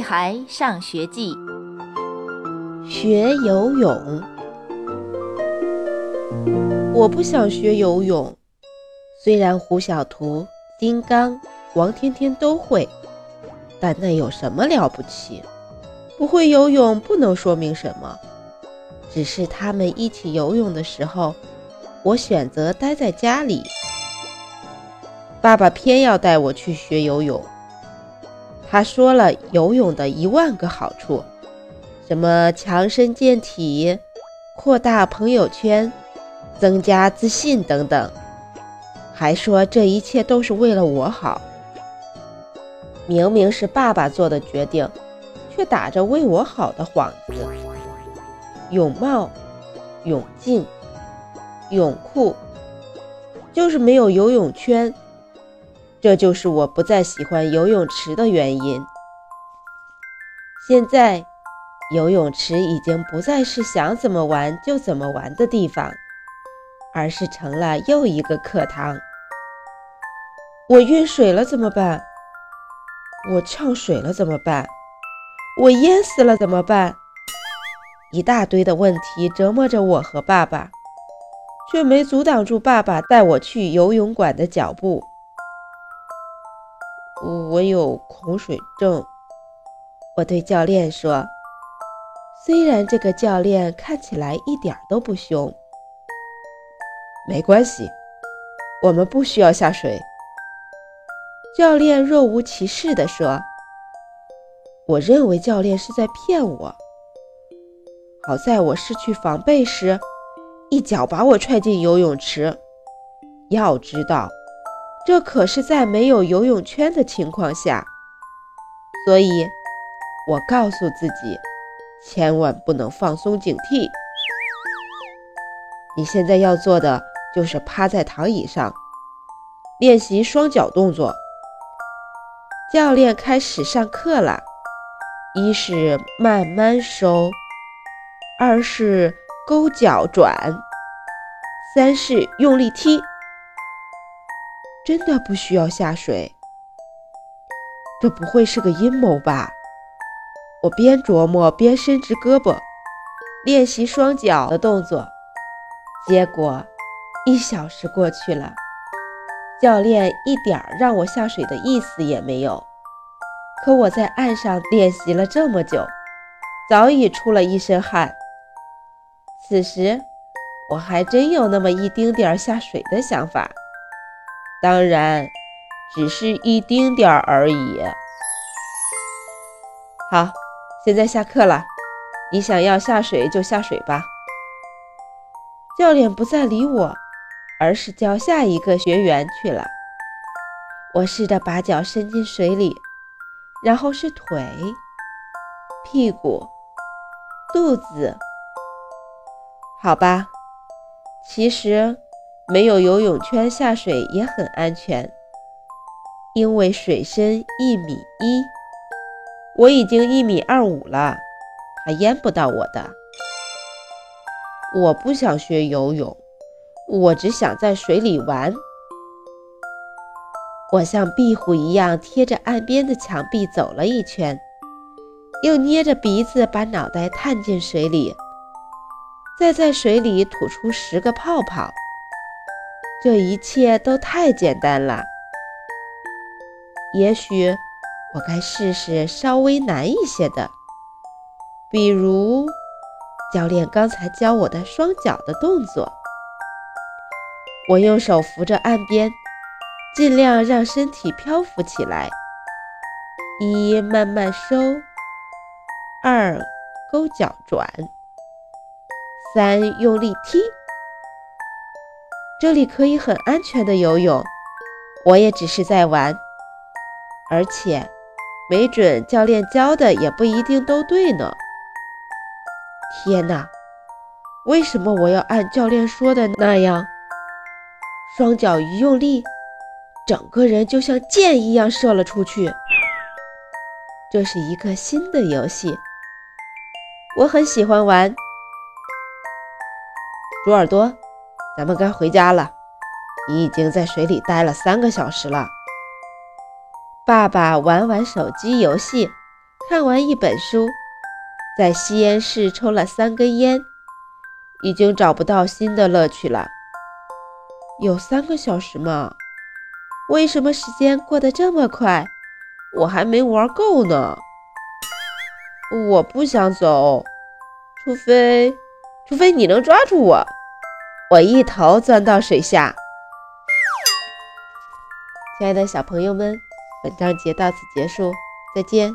孩上学记》学游泳。我不想学游泳，虽然胡小图、金刚、王天天都会，但那有什么了不起？不会游泳不能说明什么，只是他们一起游泳的时候，我选择待在家里。爸爸偏要带我去学游泳。他说了游泳的一万个好处，什么强身健体、扩大朋友圈、增加自信等等，还说这一切都是为了我好。明明是爸爸做的决定，却打着为我好的幌子。泳帽、泳镜、泳裤，就是没有游泳圈。这就是我不再喜欢游泳池的原因。现在，游泳池已经不再是想怎么玩就怎么玩的地方，而是成了又一个课堂。我晕水了怎么办？我呛水了怎么办？我淹死了怎么办？一大堆的问题折磨着我和爸爸，却没阻挡住爸爸带我去游泳馆的脚步。我有恐水症，我对教练说。虽然这个教练看起来一点都不凶，没关系，我们不需要下水。教练若无其事地说。我认为教练是在骗我。好在我失去防备时，一脚把我踹进游泳池。要知道。这可是在没有游泳圈的情况下，所以我告诉自己，千万不能放松警惕。你现在要做的就是趴在躺椅上，练习双脚动作。教练开始上课了，一是慢慢收，二是勾脚转，三是用力踢。真的不需要下水，这不会是个阴谋吧？我边琢磨边伸直胳膊练习双脚的动作，结果一小时过去了，教练一点让我下水的意思也没有。可我在岸上练习了这么久，早已出了一身汗。此时我还真有那么一丁点儿下水的想法。当然，只是一丁点儿而已。好，现在下课了，你想要下水就下水吧。教练不再理我，而是教下一个学员去了。我试着把脚伸进水里，然后是腿、屁股、肚子。好吧，其实。没有游泳圈下水也很安全，因为水深一米一，我已经一米二五了，还淹不到我的。我不想学游泳，我只想在水里玩。我像壁虎一样贴着岸边的墙壁走了一圈，又捏着鼻子把脑袋探进水里，再在水里吐出十个泡泡。这一切都太简单了。也许我该试试稍微难一些的，比如教练刚才教我的双脚的动作。我用手扶着岸边，尽量让身体漂浮起来。一慢慢收，二勾脚转，三用力踢。这里可以很安全的游泳，我也只是在玩，而且没准教练教的也不一定都对呢。天哪，为什么我要按教练说的那样？双脚一用力，整个人就像箭一样射了出去。这是一个新的游戏，我很喜欢玩。猪耳朵。咱们该回家了，你已经在水里待了三个小时了。爸爸玩完手机游戏，看完一本书，在吸烟室抽了三根烟，已经找不到新的乐趣了。有三个小时吗？为什么时间过得这么快？我还没玩够呢。我不想走，除非，除非你能抓住我，我一头钻到水下。亲爱的小朋友们，本章节到此结束，再见。